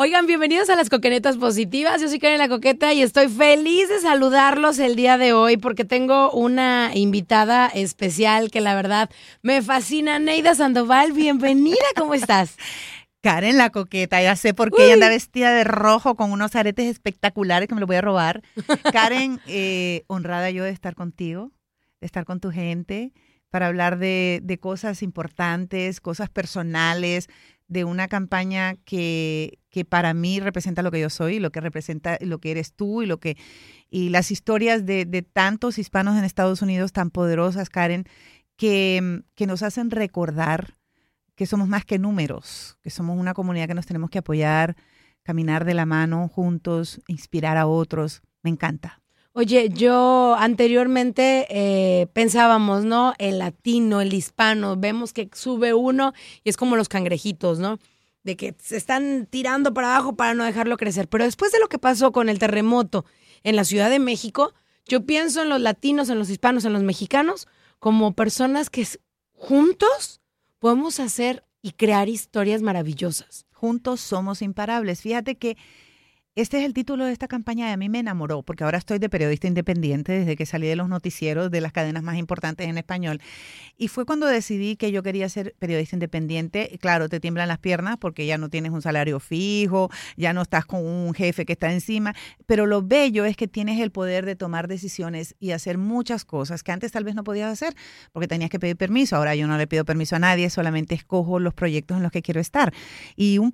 Oigan, bienvenidos a las Coquenetas Positivas. Yo soy Karen La Coqueta y estoy feliz de saludarlos el día de hoy porque tengo una invitada especial que la verdad me fascina. Neida Sandoval, bienvenida, ¿cómo estás? Karen la coqueta, ya sé por qué ella anda vestida de rojo con unos aretes espectaculares que me los voy a robar. Karen, eh, honrada yo de estar contigo, de estar con tu gente, para hablar de, de cosas importantes, cosas personales, de una campaña que, que para mí representa lo que yo soy, lo que representa lo que eres tú y lo que y las historias de, de tantos hispanos en Estados Unidos tan poderosas, Karen, que, que nos hacen recordar que somos más que números, que somos una comunidad que nos tenemos que apoyar, caminar de la mano juntos, inspirar a otros. Me encanta. Oye, yo anteriormente eh, pensábamos, ¿no? El latino, el hispano, vemos que sube uno y es como los cangrejitos, ¿no? De que se están tirando para abajo para no dejarlo crecer. Pero después de lo que pasó con el terremoto en la Ciudad de México, yo pienso en los latinos, en los hispanos, en los mexicanos, como personas que juntos podemos hacer y crear historias maravillosas. Juntos somos imparables. Fíjate que este es el título de esta campaña y a mí me enamoró, porque ahora estoy de periodista independiente desde que salí de los noticieros de las cadenas más importantes en español. Y fue cuando decidí que yo quería ser periodista independiente. Claro, te tiemblan las piernas porque ya no tienes un salario fijo, ya no estás con un jefe que está encima, pero lo bello es que tienes el poder de tomar decisiones y hacer muchas cosas que antes tal vez no podías hacer porque tenías que pedir permiso. Ahora yo no le pido permiso a nadie, solamente escojo los proyectos en los que quiero estar. Y un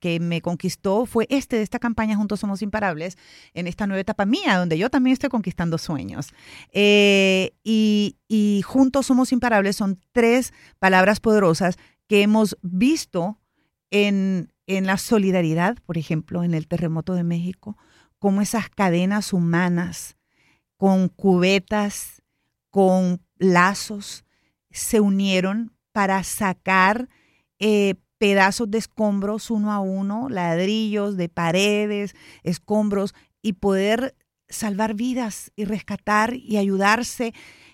que me conquistó fue este de esta campaña Juntos Somos Imparables, en esta nueva etapa mía, donde yo también estoy conquistando sueños. Eh, y, y Juntos Somos Imparables son tres palabras poderosas que hemos visto en, en la solidaridad, por ejemplo, en el terremoto de México, como esas cadenas humanas con cubetas, con lazos, se unieron para sacar eh, pedazos de escombros uno a uno, ladrillos de paredes, escombros, y poder salvar vidas y rescatar y ayudarse.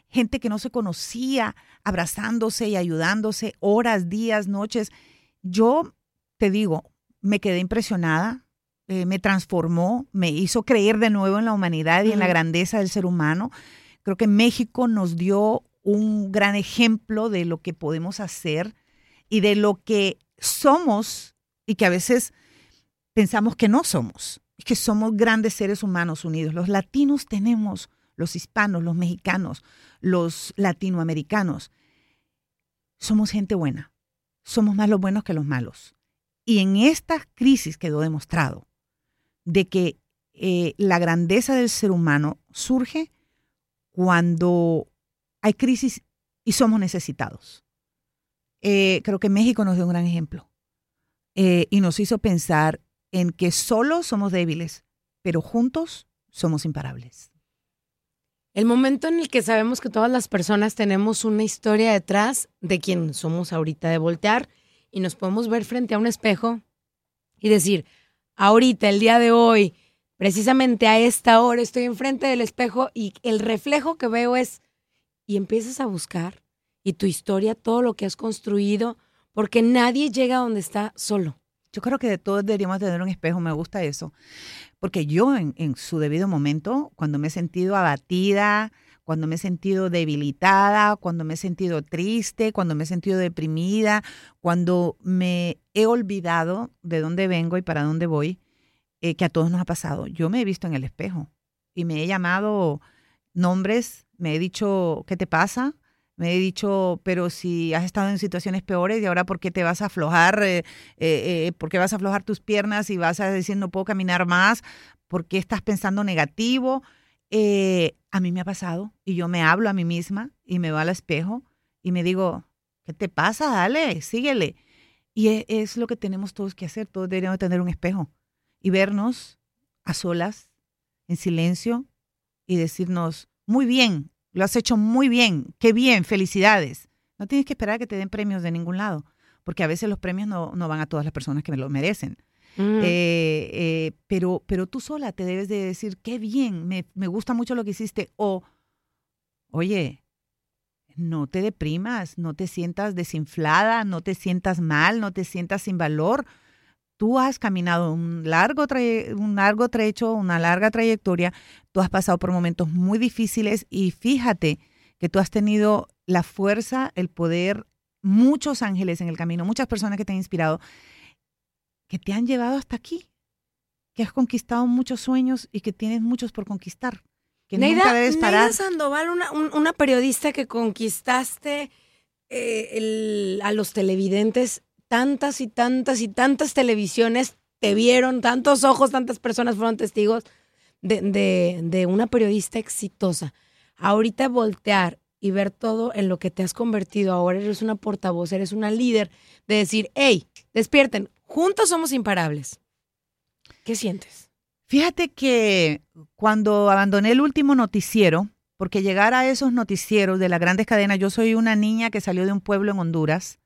Gente que no se conocía, abrazándose y ayudándose horas, días, noches. Yo te digo, me quedé impresionada, eh, me transformó, me hizo creer de nuevo en la humanidad y en la grandeza del ser humano. Creo que México nos dio un gran ejemplo de lo que podemos hacer y de lo que somos y que a veces pensamos que no somos. Es que somos grandes seres humanos unidos. Los latinos tenemos, los hispanos, los mexicanos, los latinoamericanos. Somos gente buena. somos más los buenos que los malos. Y en esta crisis quedó demostrado de que eh, la grandeza del ser humano surge cuando hay crisis y somos necesitados. Eh, creo que México nos dio un gran ejemplo eh, y nos hizo pensar en que solo somos débiles, pero juntos somos imparables. El momento en el que sabemos que todas las personas tenemos una historia detrás de quien somos ahorita, de voltear y nos podemos ver frente a un espejo y decir, ahorita, el día de hoy, precisamente a esta hora estoy enfrente del espejo y el reflejo que veo es, y empiezas a buscar y tu historia, todo lo que has construido, porque nadie llega donde está solo. Yo creo que de todos deberíamos tener un espejo, me gusta eso. Porque yo en, en, su debido momento, cuando me he sentido abatida, cuando me he sentido debilitada, cuando me he sentido triste, cuando me he sentido deprimida, cuando me he olvidado de dónde vengo y para dónde voy, eh, que a todos nos ha pasado, yo me he visto en el espejo y me he llamado nombres, me he dicho, ¿qué te pasa? Me he dicho, pero si has estado en situaciones peores y ahora por qué te vas a aflojar, eh, eh, eh, por qué vas a aflojar tus piernas y vas a decir no puedo caminar más, por qué estás pensando negativo. a mí me ha pasado y yo me hablo a mí misma y me voy al espejo y me digo, ¿qué te pasa? Dale, síguele. Y es, es lo que tenemos todos que hacer, todos deberíamos tener un espejo y vernos a solas, en silencio y decirnos, muy bien, lo has hecho muy bien, qué bien, felicidades. No tienes que esperar a que te den premios de ningún lado, porque a veces los premios no, no van a todas las personas que me lo merecen. Mm. Eh, eh, pero, pero tú sola te debes de decir, qué bien, me, me gusta mucho lo que hiciste. O, oye, no te deprimas, no te sientas desinflada, no te sientas mal, no te sientas sin valor. Tú has caminado un largo, un largo trecho, una larga trayectoria, tú has pasado por momentos muy difíciles y fíjate que tú has tenido la fuerza, el poder, muchos ángeles en el camino, muchas personas que te han inspirado, que te han llevado hasta aquí, que has conquistado muchos sueños y que tienes muchos por conquistar. Que nunca debes parar. Neida Sandoval, una, una periodista que conquistaste eh, a los televidentes tantas y tantas y tantas televisiones te vieron, tantos ojos, tantas personas fueron testigos de, de, una periodista exitosa. Ahorita voltear y ver todo en lo que te has convertido. Ahora eres una portavoz, eres una líder de decir, hey, despierten, juntos somos imparables. ¿Qué sientes? Fíjate que cuando abandoné el último noticiero, porque llegar a esos noticieros de las grandes cadenas, yo soy una niña que salió de un pueblo en Honduras,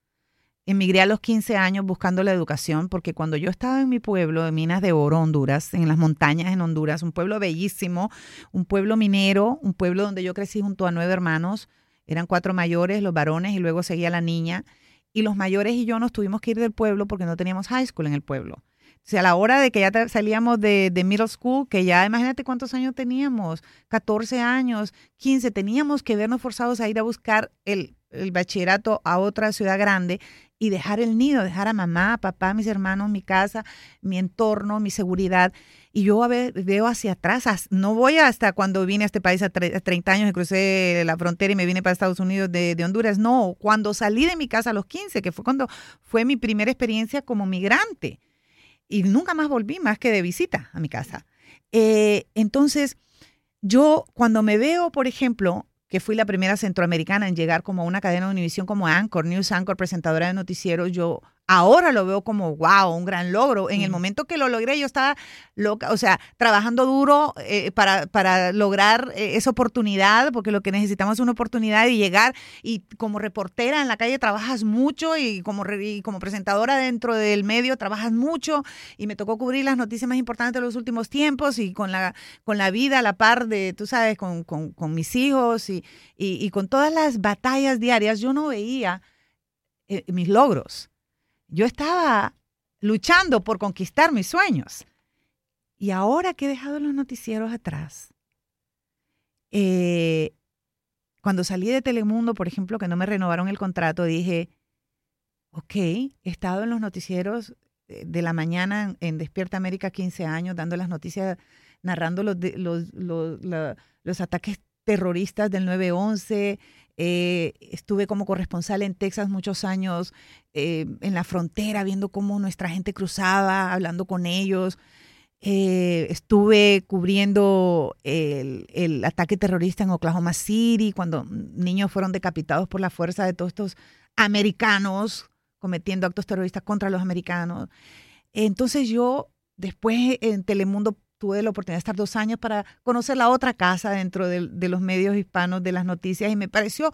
Emigré a los 15 años buscando la educación porque cuando yo estaba en mi pueblo de Minas de Oro, Honduras, en las montañas en Honduras, un pueblo bellísimo, un pueblo minero, un pueblo donde yo crecí junto a nueve hermanos, eran cuatro mayores, los varones y luego seguía la niña, y los mayores y yo nos tuvimos que ir del pueblo porque no teníamos high school en el pueblo. O sea, a la hora de que ya salíamos de, de, middle school, que ya imagínate cuántos años teníamos, 14 años, 15, teníamos que vernos forzados a ir a buscar el, el bachillerato a otra ciudad grande y dejar el nido, dejar a mamá, papá, mis hermanos, mi casa, mi entorno, mi seguridad. Y yo a veo hacia atrás, no voy hasta cuando vine a este país a, 30 años y crucé la frontera y me vine para Estados Unidos de, de, Honduras, no, cuando salí de mi casa a los 15, que fue cuando fue mi primera experiencia como migrante. Y nunca más volví más que de visita a mi casa. Eh, entonces, yo cuando me veo, por ejemplo, que fui la primera centroamericana en llegar como a una cadena de Univisión como Anchor, News Anchor, presentadora de noticieros, yo Ahora lo veo como, wow, un gran logro. En el momento que lo logré, yo estaba loca, o sea, trabajando duro eh, para, para lograr eh, esa oportunidad, porque lo que necesitamos es una oportunidad de llegar. Y como reportera en la calle trabajas mucho y como, y como presentadora dentro del medio trabajas mucho. Y me tocó cubrir las noticias más importantes de los últimos tiempos y con la, con la vida a la par de, tú sabes, con, con, con mis hijos y, y, y, con todas las batallas diarias, yo no veía eh, mis logros yo estaba luchando por conquistar mis sueños. Y ahora que he dejado los noticieros atrás, eh, cuando salí de Telemundo, por ejemplo, que no me renovaron el contrato, dije, ok, he estado en los noticieros eh, de la mañana en Despierta América 15 años, dando las noticias, narrando los, los, los, los ataques terroristas del 9-11, Eh, estuve como corresponsal en Texas muchos años, eh, en la frontera, viendo cómo nuestra gente cruzaba, hablando con ellos. Eh, estuve cubriendo el, el, ataque terrorista en Oklahoma City, cuando niños fueron decapitados por la fuerza de todos estos americanos cometiendo actos terroristas contra los americanos. Entonces yo después en Telemundo tuve la oportunidad de estar dos años para conocer la otra casa dentro de, los medios hispanos de las noticias y me pareció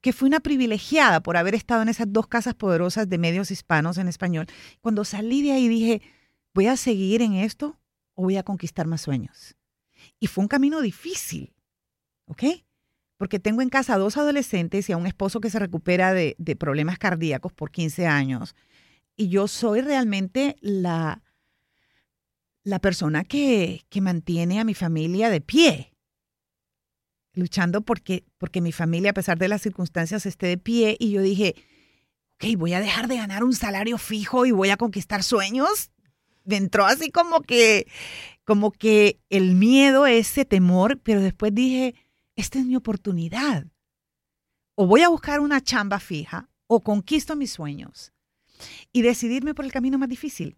que fui una privilegiada por haber estado en esas dos casas poderosas de medios hispanos en español. Cuando salí de ahí dije, ¿voy a seguir en esto o voy a conquistar más sueños? Y fue un camino difícil, ¿ok? Porque tengo en casa dos adolescentes y a un esposo que se recupera de, de problemas cardíacos por 15 años. Y yo soy realmente la la persona que, que mantiene a mi familia de pie, luchando porque, porque mi familia, a pesar de las circunstancias, esté de pie. Y yo dije, ok, voy a dejar de ganar un salario fijo y voy a conquistar sueños. Me entró así como que, como que el miedo, ese temor, pero después dije, esta es mi oportunidad. O voy a buscar una chamba fija o conquisto mis sueños y decidirme por el camino más difícil.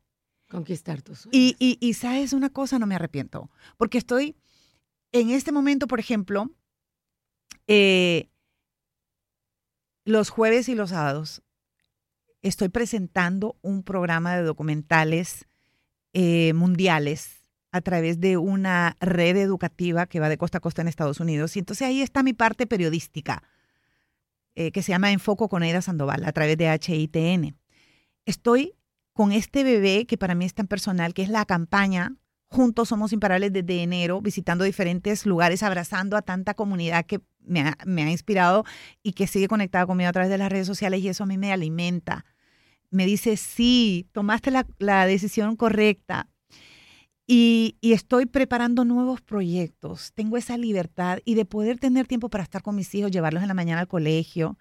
Conquistar tus sueños. Y, sabes una cosa, no me arrepiento, porque estoy en este momento, por ejemplo, eh, los jueves y los sábados, estoy presentando un programa de documentales eh, mundiales a través de una red educativa que va de costa a costa en Estados Unidos. Y entonces ahí está mi parte periodística, eh, que se llama Enfoco con Aida Sandoval, a través de HITN. Estoy con este bebé que para mí es tan personal, que es la campaña Juntos Somos Imparables desde enero, visitando diferentes lugares, abrazando a tanta comunidad que me ha, me ha, inspirado y que sigue conectada conmigo a través de las redes sociales y eso a mí me alimenta. Me dice, sí, tomaste la, la decisión correcta. Y, y, estoy preparando nuevos proyectos. Tengo esa libertad y de poder tener tiempo para estar con mis hijos, llevarlos en la mañana al colegio,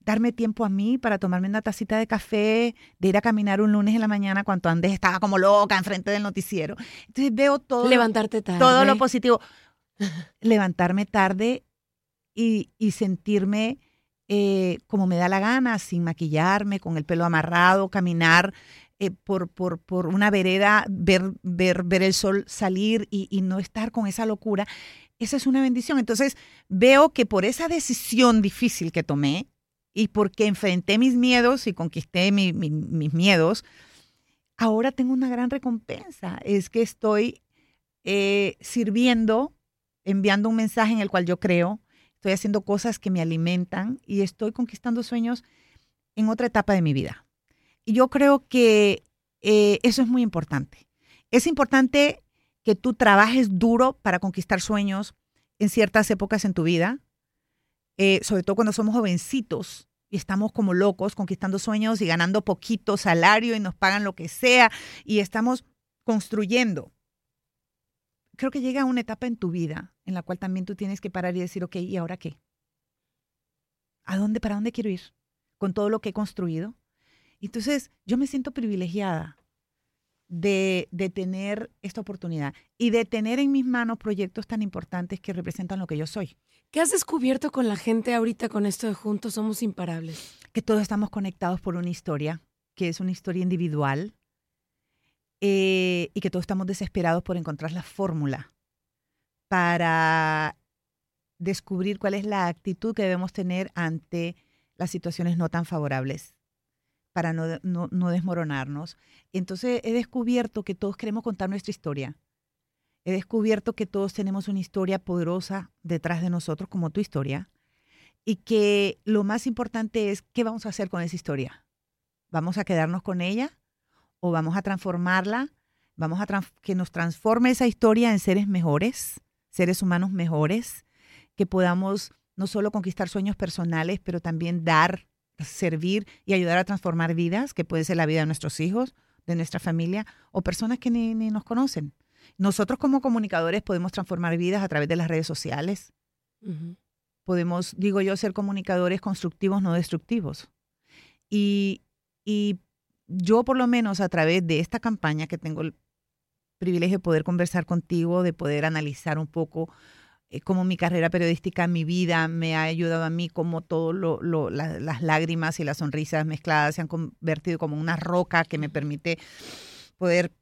darme tiempo a mí para tomarme una tacita de café, de ir a caminar un lunes en la mañana cuando antes estaba como loca enfrente del noticiero. Entonces veo todo. Levantarte tarde. Todo lo positivo. Levantarme tarde y, y sentirme eh, como me da la gana, sin maquillarme, con el pelo amarrado, caminar eh, por, por, por, una vereda, ver, ver, ver el sol salir y, y no estar con esa locura. Esa es una bendición. Entonces veo que por esa decisión difícil que tomé, y porque enfrenté mis miedos y conquisté mi, mi, mis miedos, ahora tengo una gran recompensa. Es que estoy eh, sirviendo, enviando un mensaje en el cual yo creo, estoy haciendo cosas que me alimentan y estoy conquistando sueños en otra etapa de mi vida. Y yo creo que eh, eso es muy importante. Es importante que tú trabajes duro para conquistar sueños en ciertas épocas en tu vida, eh, sobre todo cuando somos jovencitos y estamos como locos conquistando sueños y ganando poquito salario y nos pagan lo que sea y estamos construyendo. Creo que llega una etapa en tu vida en la cual también tú tienes que parar y decir, ok, ¿y ahora qué? ¿A dónde, para dónde quiero ir? Con todo lo que he construido. Entonces, yo me siento privilegiada de, de, tener esta oportunidad y de tener en mis manos proyectos tan importantes que representan lo que yo soy. ¿Qué has descubierto con la gente ahorita con esto de Juntos Somos Imparables? Que todos estamos conectados por una historia, que es una historia individual, eh, y que todos estamos desesperados por encontrar la fórmula para descubrir cuál es la actitud que debemos tener ante las situaciones no tan favorables para no, no, no desmoronarnos. Entonces he descubierto que todos queremos contar nuestra historia. He descubierto que todos tenemos una historia poderosa detrás de nosotros, como tu historia, y que lo más importante es qué vamos a hacer con esa historia. ¿Vamos a quedarnos con ella o vamos a transformarla? ¿Vamos a que nos transforme esa historia en seres mejores, seres humanos mejores, que podamos no solo conquistar sueños personales, pero también dar servir y ayudar a transformar vidas, que puede ser la vida de nuestros hijos, de nuestra familia o personas que ni, ni nos conocen. Nosotros como comunicadores podemos transformar vidas a través de las redes sociales. Uh -huh. Podemos, digo yo, ser comunicadores constructivos, no destructivos. Y, y yo por lo menos a través de esta campaña que tengo el privilegio de poder conversar contigo, de poder analizar un poco eh, como mi carrera periodística, mi vida me ha ayudado a mí, como todo lo, lo- la- las lágrimas y las sonrisas mezcladas se han convertido como una roca que me permite poder,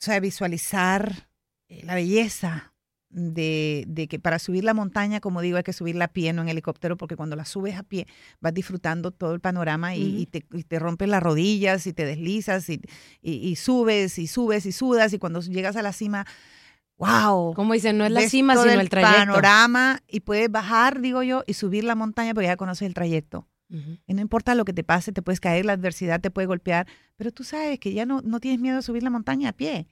o sea, visualizar eh, la belleza de, de que para subir la montaña, como digo, hay que subirla a pie, no en helicóptero, porque cuando la subes a pie vas disfrutando todo el panorama y, y te, y te rompes las rodillas y te deslizas y- y subes y subes y sudas y cuando llegas a la cima, wow. Como dicen, no es la cima, sino el trayecto. panorama y puedes bajar, digo yo, y subir la montaña porque ya conoces el trayecto. Y no importa lo que te pase, te puedes caer, la adversidad te puede golpear, pero tú sabes que ya no, no tienes miedo a subir la montaña a pie,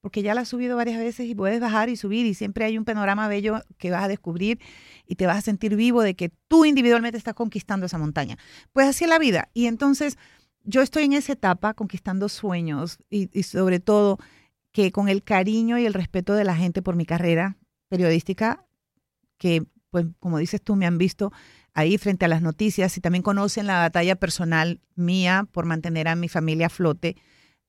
porque ya la has subido varias veces y puedes bajar y subir y siempre hay un panorama bello que vas a descubrir y te vas a sentir vivo de que tú individualmente estás conquistando esa montaña. Pues así es la vida. Y entonces yo estoy en esa etapa conquistando sueños y, y sobre todo que con el cariño y el respeto de la gente por mi carrera periodística, que pues como dices tú, me han visto ahí frente a las noticias y también conocen la batalla personal mía por mantener a mi familia a flote,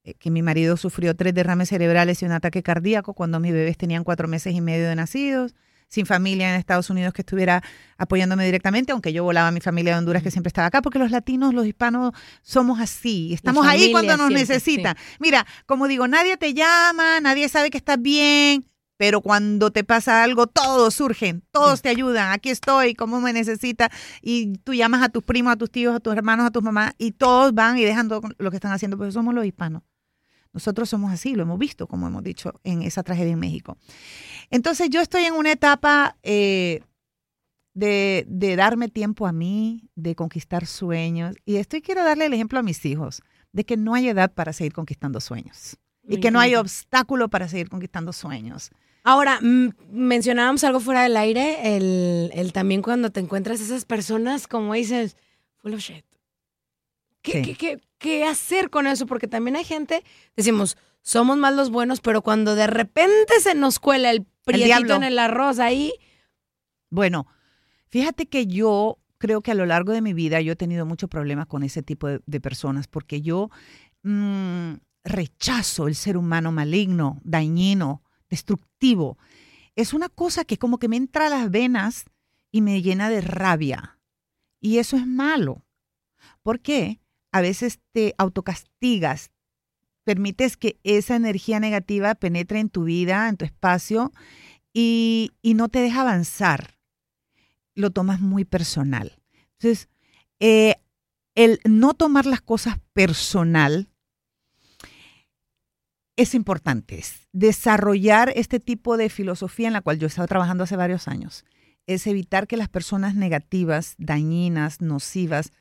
eh, que mi marido sufrió tres derrames cerebrales y un ataque cardíaco cuando mis bebés tenían cuatro meses y medio de nacidos, sin familia en Estados Unidos que estuviera apoyándome directamente, aunque yo volaba a mi familia de Honduras que siempre estaba acá, porque los latinos, los hispanos, somos así, estamos ahí cuando nos siempre, necesitan. Mira, como digo, nadie te llama, nadie sabe que estás bien, pero cuando te pasa algo, todos surgen, todos te ayudan. Aquí estoy, cómo me necesita. Y tú llamas a tus primos, a tus tíos, a tus hermanos, a tus mamás, y todos van y dejan todo lo que están haciendo, porque somos los hispanos. Nosotros somos así, lo hemos visto, como hemos dicho, en esa tragedia en México. Entonces yo estoy en una etapa eh, de, de darme tiempo a mí, de conquistar sueños. Y estoy quiero darle el ejemplo a mis hijos, de que no hay edad para seguir conquistando sueños. Y que no hay obstáculo para seguir conquistando sueños. Ahora, mm, mencionábamos algo fuera del aire, el, el también cuando te encuentras esas personas, como dices, full of shit. ¿Qué, Sí. qué, qué- qué hacer con eso? Porque también hay gente, decimos, somos más los buenos, pero cuando de repente se nos cuela el prietito en el arroz ahí, Bueno, fíjate que yo creo que a lo largo de mi vida yo he tenido muchos problemas con ese tipo de, de personas porque yo mm, rechazo el ser humano maligno, dañino, destructivo. Es una cosa que como que me entra a las venas y me llena de rabia. Y eso es malo. ¿Por qué? A veces te autocastigas, permites que esa energía negativa penetre en tu vida, en tu espacio, y, y no te deja avanzar. Lo tomas muy personal. Entonces, eh, el no tomar las cosas personal es importante. Es desarrollar este tipo de filosofía en la cual yo he estado trabajando hace varios años. Es evitar que las personas negativas, dañinas, nocivas,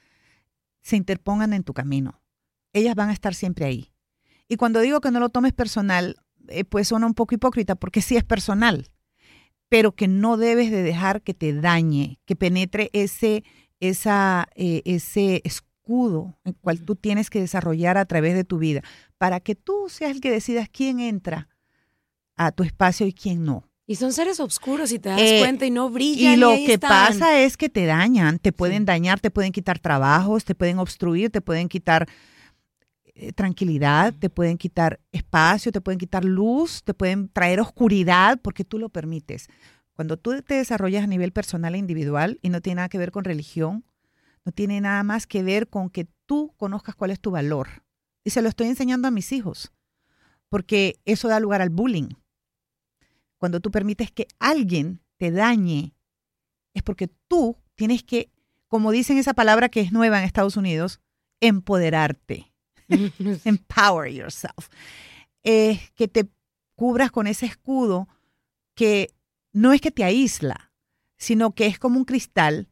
se interpongan en tu camino. Ellas van a estar siempre ahí. Y cuando digo que no lo tomes personal, eh, pues suena un poco hipócrita, porque sí es personal, pero que no debes de dejar que te dañe, que penetre ese, esa, eh, ese escudo el cual tú tienes que desarrollar a través de tu vida, para que tú seas el que decidas quién entra a tu espacio y quién no. Y son seres oscuros y te das Eh, cuenta y no brillan. Y lo ahí que están. pasa es que te dañan, te pueden dañar, te pueden quitar trabajos, te pueden obstruir, te pueden quitar eh, tranquilidad, te pueden quitar espacio, te pueden quitar luz, te pueden traer oscuridad porque tú lo permites. Cuando tú te desarrollas a nivel personal e individual y no tiene nada que ver con religión, no tiene nada más que ver con que tú conozcas cuál es tu valor. Y se lo estoy enseñando a mis hijos, porque eso da lugar al bullying. Cuando tú permites que alguien te dañe, es porque tú tienes que, como dicen esa palabra que es nueva en Estados Unidos, empoderarte. Empower yourself. Que te cubras con ese escudo que no es que te aísla, sino que es como un cristal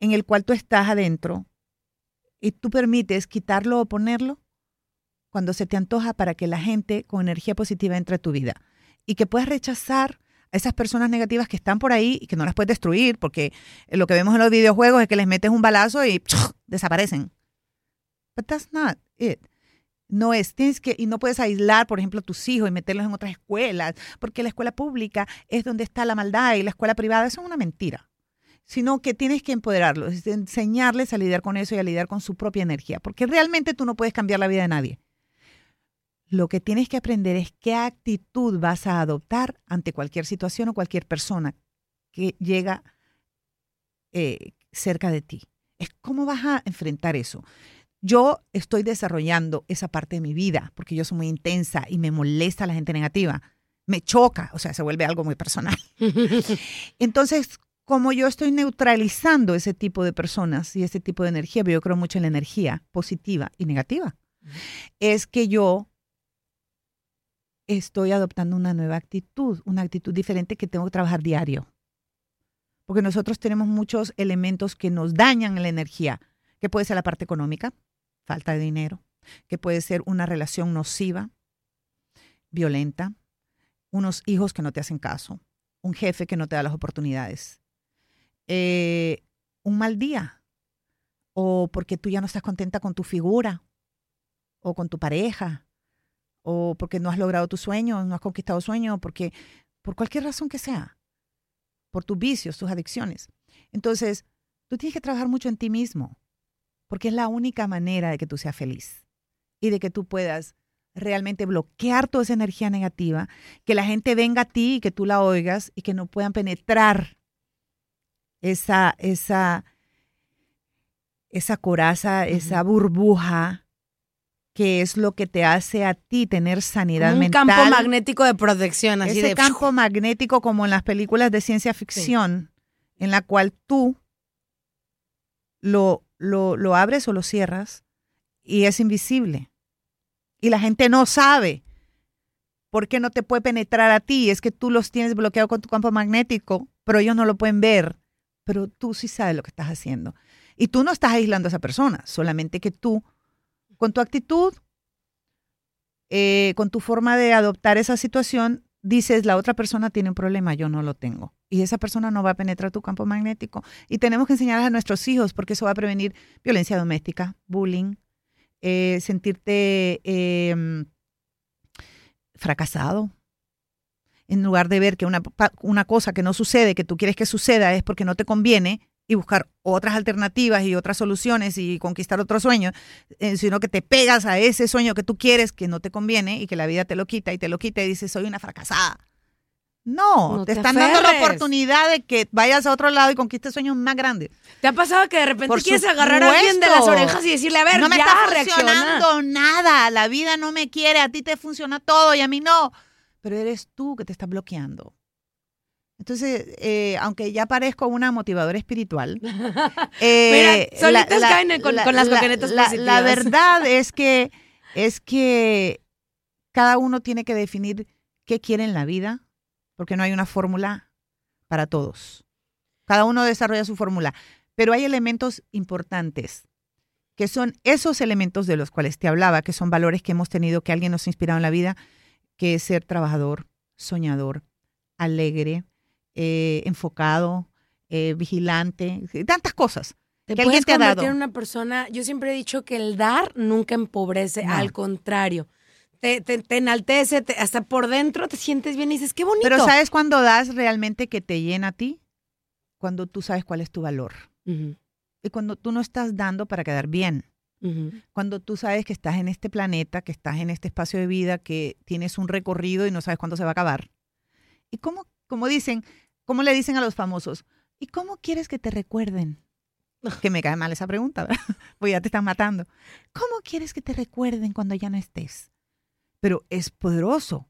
en el cual tú estás adentro y tú permites quitarlo o ponerlo cuando se te antoja para que la gente con energía positiva entre a tu vida y que puedas rechazar a esas personas negativas que están por ahí y que no las puedes destruir porque lo que vemos en los videojuegos es que les metes un balazo y desaparecen. But that's not it. No es, tienes que, y no puedes aislar, por ejemplo, a tus hijos y meterlos en otras escuelas, porque la escuela pública es donde está la maldad y la escuela privada, eso es una mentira. Sino que tienes que empoderarlos, es enseñarles a lidiar con eso y a lidiar con su propia energía, porque realmente tú no puedes cambiar la vida de nadie. Lo que tienes que aprender es qué actitud vas a adoptar ante cualquier situación o cualquier persona que llega eh, cerca de ti. Es cómo vas a enfrentar eso. Yo estoy desarrollando esa parte de mi vida porque yo soy muy intensa y me molesta la gente negativa. Me choca, o sea, se vuelve algo muy personal. Entonces, como yo estoy neutralizando ese tipo de personas y ese tipo de energía, yo creo mucho en la energía positiva y negativa, es que yo estoy adoptando una nueva actitud, una actitud diferente que tengo que trabajar diario. Porque nosotros tenemos muchos elementos que nos dañan la energía, que puede ser la parte económica, falta de dinero, que puede ser una relación nociva, violenta, unos hijos que no te hacen caso, un jefe que no te da las oportunidades, eh, un mal día, o porque tú ya no estás contenta con tu figura, o con tu pareja, o porque no has logrado tu sueño, no has conquistado sueño, porque por cualquier razón que sea, por tus vicios, tus adicciones. Entonces, tú tienes que trabajar mucho en ti mismo, porque es la única manera de que tú seas feliz y de que tú puedas realmente bloquear toda esa energía negativa, que la gente venga a ti y que tú la oigas y que no puedan penetrar esa, esa, esa coraza, esa burbuja que es lo que te hace a ti tener sanidad un mental. Un campo magnético de protección, así Ese de campo magnético como en las películas de ciencia ficción, sí. en la cual tú lo, lo, lo abres o lo cierras y es invisible. Y la gente no sabe por qué no te puede penetrar a ti. Es que tú los tienes bloqueado con tu campo magnético, pero ellos no lo pueden ver. Pero tú sí sabes lo que estás haciendo. Y tú no estás aislando a esa persona, solamente que tú con tu actitud, eh, con tu forma de adoptar esa situación, dices, la otra persona tiene un problema, yo no lo tengo. Y esa persona no va a penetrar tu campo magnético. Y tenemos que enseñarles a nuestros hijos, porque eso va a prevenir violencia doméstica, bullying, eh, sentirte eh, fracasado. En lugar de ver que una, una cosa que no sucede, que tú quieres que suceda, es porque no te conviene, y buscar otras alternativas y otras soluciones y conquistar otro sueño, eh, sino que te pegas a ese sueño que tú quieres, que no te conviene y que la vida te lo quita y te lo quita y dices, soy una fracasada. No, No te, te están dando la oportunidad de que vayas a otro lado y conquistes sueños más grandes. ¿Te ha pasado que de repente Por quieres agarrar a alguien de las supuesto. orejas y decirle, a ver, no me ya está reacciona? funcionando nada, la vida no me quiere, a ti te funciona todo y a mí no. Pero eres tú que te estás bloqueando. Entonces, eh, aunque ya parezco una motivadora espiritual, eh, Mira, solitas caen con- con las coquenetas la- positivas. la verdad es que es que cada uno tiene que definir qué quiere en la vida, porque no hay una fórmula para todos. Cada uno desarrolla su fórmula, pero hay elementos importantes que son esos elementos de los cuales te hablaba, que son valores que hemos tenido, que alguien nos ha inspirado en la vida, que es ser trabajador, soñador, alegre, eh, enfocado, eh, vigilante, tantas cosas Te que alguien te ha dado. en una persona, yo siempre he dicho que el dar nunca empobrece, No. al contrario. Te, te, te enaltece, te- hasta por dentro te sientes bien y dices, qué bonito. Pero ¿sabes cuándo das realmente que te llena a ti? Cuando tú sabes cuál es tu valor. Y cuando tú no estás dando para quedar bien. Cuando tú sabes que estás en este planeta, que estás en este espacio de vida, que tienes un recorrido y no sabes cuándo se va a acabar. ¿Y cómo, como dicen, cómo le dicen a los famosos? ¿Y cómo quieres que te recuerden? Que me cae mal esa pregunta, ¿verdad? Pues ya te están matando. ¿Cómo quieres que te recuerden cuando ya no estés? Pero es poderoso.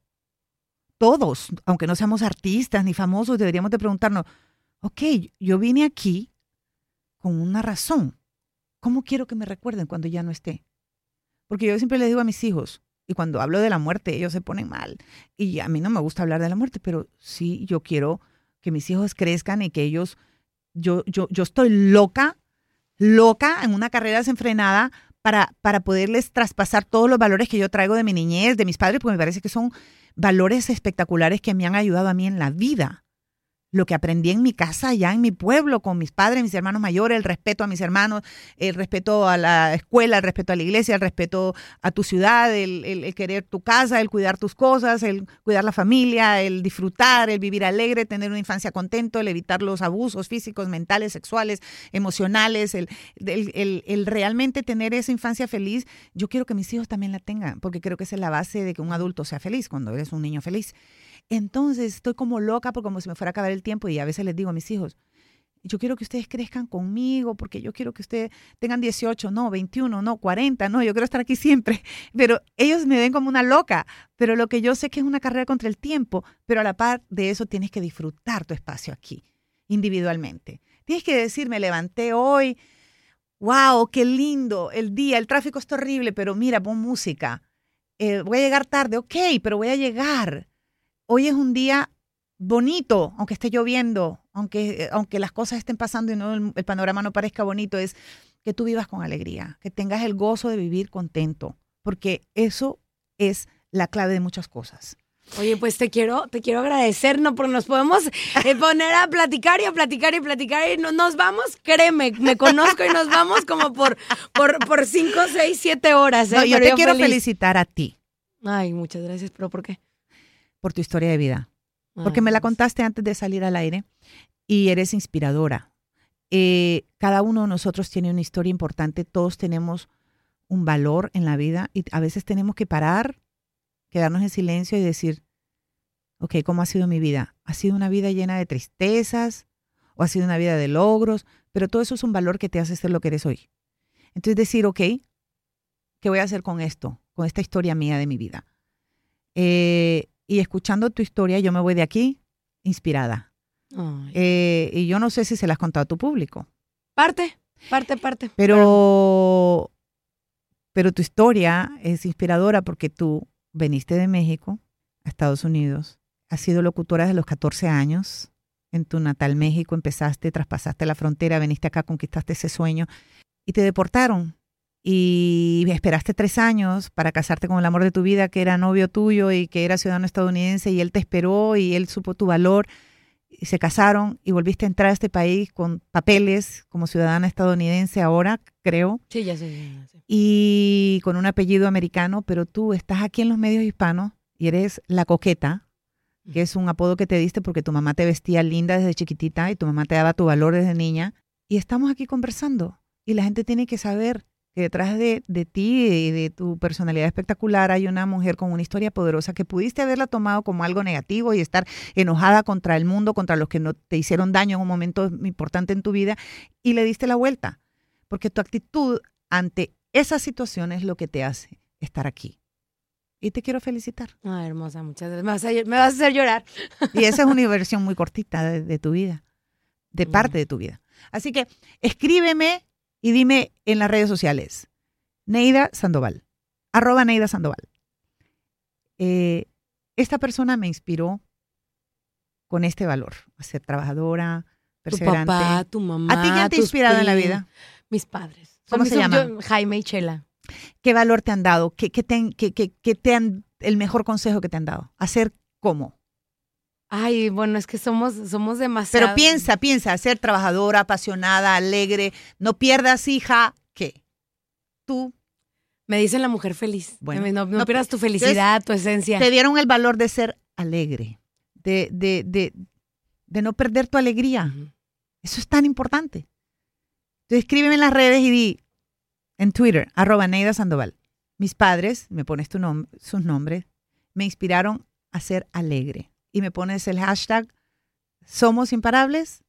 Todos, aunque no seamos artistas ni famosos, deberíamos de preguntarnos, ok, yo vine aquí con una razón. ¿Cómo quiero que me recuerden cuando ya no esté? Porque yo siempre les digo a mis hijos, y cuando hablo de la muerte, ellos se ponen mal. Y a mí no me gusta hablar de la muerte, pero sí yo quiero que mis hijos crezcan y que ellos, yo, yo, yo estoy loca, loca en una carrera desenfrenada para, para poderles traspasar todos los valores que yo traigo de mi niñez, de mis padres, porque me parece que son valores espectaculares que me han ayudado a mí en la vida lo que aprendí en mi casa, allá en mi pueblo, con mis padres, mis hermanos mayores, el respeto a mis hermanos, el respeto a la escuela, el respeto a la iglesia, el respeto a tu ciudad, el, querer tu casa, el cuidar tus cosas, el cuidar la familia, el disfrutar, el vivir alegre, tener una infancia contento, el evitar los abusos físicos, mentales, sexuales, emocionales, el- el realmente tener esa infancia feliz. Yo quiero que mis hijos también la tengan, porque creo que esa es la base de que un adulto sea feliz, cuando eres un niño feliz. Entonces estoy como loca porque como si me fuera a acabar el tiempo y a veces les digo a mis hijos, yo quiero que ustedes crezcan conmigo porque yo quiero que ustedes tengan 18, no, 21, no, 40, no, yo quiero estar aquí siempre. Pero ellos me ven como una loca. Pero lo que yo sé que es una carrera contra el tiempo, pero a la par de eso tienes que disfrutar tu espacio aquí, individualmente. Tienes que decir, me levanté hoy, wow, qué lindo el día, el tráfico está horrible, pero mira, pon música. Eh, voy a llegar tarde, ok, pero voy a llegar. Hoy es un día bonito, aunque esté lloviendo, aunque, aunque las cosas estén pasando y no, el, el panorama no parezca bonito, es que tú vivas con alegría, que tengas el gozo de vivir contento, porque eso es la clave de muchas cosas. Oye, pues te quiero, te quiero agradecer, ¿no? Porque nos podemos eh, poner a platicar y a platicar y platicar y no, nos vamos, créeme, me conozco y nos vamos como por, por, por cinco, seis, siete horas. ¿eh? No, yo Pero te quiero feliz. felicitar a ti Ay, muchas gracias, pero ¿por qué? Por tu historia de vida, porque me la pues. contaste antes de salir al aire y eres inspiradora. Eh, cada uno de nosotros tiene una historia importante, todos tenemos un valor en la vida y a veces tenemos que parar, quedarnos en silencio y decir, ok, ¿cómo ha sido mi vida? ¿Ha sido una vida llena de tristezas o ha sido una vida de logros? Pero todo eso es un valor que te hace ser lo que eres hoy. Entonces decir, ok, ¿qué voy a hacer con esto? Con esta historia mía de mi vida. Eh, y escuchando tu historia, yo me voy de aquí inspirada. Eh, y yo no sé si se la has contado a tu público, Parte, parte, parte. pero, pero tu historia es inspiradora porque tú veniste de México a Estados Unidos, has sido locutora desde los 14 años. En tu natal México empezaste, traspasaste la frontera, veniste acá, conquistaste ese sueño y te deportaron. Y esperaste tres años para casarte con el amor de tu vida, que era novio tuyo y que era ciudadano estadounidense, y él te esperó y él supo tu valor. Y se casaron y volviste a entrar a este país con papeles como ciudadana estadounidense ahora, creo, Sí, ya sé. ya sé. y con un apellido americano, pero tú estás aquí en los medios hispanos y eres la coqueta, que es un apodo que te diste porque tu mamá te vestía linda desde chiquitita y tu mamá te daba tu valor desde niña. Y estamos aquí conversando y la gente tiene que saber que detrás de, de ti y de tu personalidad espectacular hay una mujer con una historia poderosa que pudiste haberla tomado como algo negativo y estar enojada contra el mundo, contra los que no te hicieron daño en un momento importante en tu vida y le diste la vuelta. Porque tu actitud ante esa situación es lo que te hace estar aquí. Y te quiero felicitar. Ay, hermosa, muchas gracias. Me vas a, me vas a hacer llorar. Y esa es una versión muy cortita de, de tu vida, de Mm. parte de tu vida. Así que escríbeme y dime en las redes sociales. Neida Sandoval, arroba Neida Sandoval. Eh, esta persona me inspiró con este valor, a ser trabajadora, Tu perseverante. papá, tu mamá. ¿A ti quién te ha inspirado en la vida? Mis padres. ¿Cómo se llaman? Jaime y Chela. ¿Qué valor te han dado? ¿Qué, qué te, qué- qué te han, el mejor consejo que te han dado? ¿Hacer cómo? Ay, bueno, es que somos, somos demasiado. Pero piensa, piensa, ser trabajadora, apasionada, alegre, no pierdas hija, ¿qué? Tú Me dicen la mujer feliz. Bueno, no, no no, pierdas tu felicidad, tu esencia. te dieron el valor de ser alegre, de, de, de, de no perder tu alegría. Eso es tan importante. Entonces escríbeme en las redes y di en Twitter, arroba Neida Sandoval. Mis padres, me pones tu nom- sus nombres, me inspiraron a ser alegre. Y me pones el hashtag Somos Imparables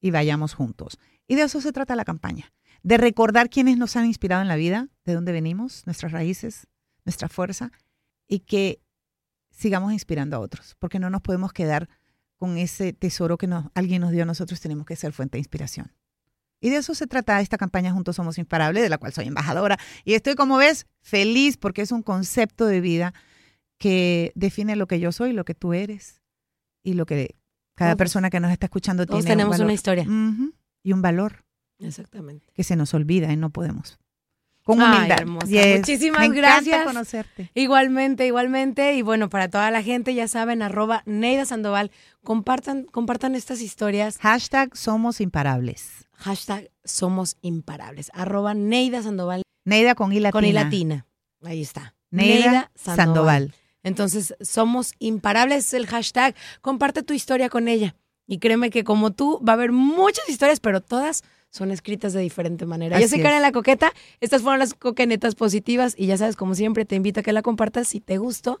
y vayamos juntos. Y de eso se trata la campaña. De recordar quiénes nos han inspirado en la vida, de dónde venimos, nuestras raíces, nuestra fuerza, y que sigamos inspirando a otros, porque no nos podemos quedar con ese tesoro que alguien nos dio a nosotros, tenemos que ser fuente de inspiración. Y de eso se trata esta campaña Juntos Somos Imparables, de la cual soy embajadora. Y estoy, como ves, feliz porque es un concepto de vida que define lo que yo soy, lo que tú eres y lo que cada Todos. persona que nos está escuchando Todos tiene. un tenemos valor. una historia. Y un valor Exactamente. que se nos olvida y no podemos. Con Ay, humildad. hermosa. Yes. Muchísimas Me gracias. conocerte. Igualmente, igualmente. Y bueno, para toda la gente, ya saben, arroba Neida Sandoval. Compartan, compartan estas historias. Hashtag Somos Imparables. Hashtag somos imparables. Arroba Neida Sandoval Neida con I latina. con I latina. Ahí está. Neida Sandoval. Entonces, somos imparables es el hashtag. Comparte tu historia con ella. Y créeme que como tú, va a haber muchas historias, pero todas son escritas de diferente manera. Yo Así soy Karen la Coqueta, estas fueron las coquenetas positivas y ya sabes, como siempre, te invito a que la compartas si te gustó